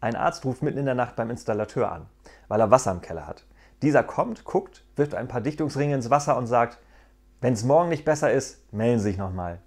Ein Arzt ruft mitten in der Nacht beim Installateur an, weil er Wasser im Keller hat. Dieser kommt, guckt, wirft ein paar Dichtungsringe ins Wasser und sagt, wenn es morgen nicht besser ist, melden Sie sich nochmal.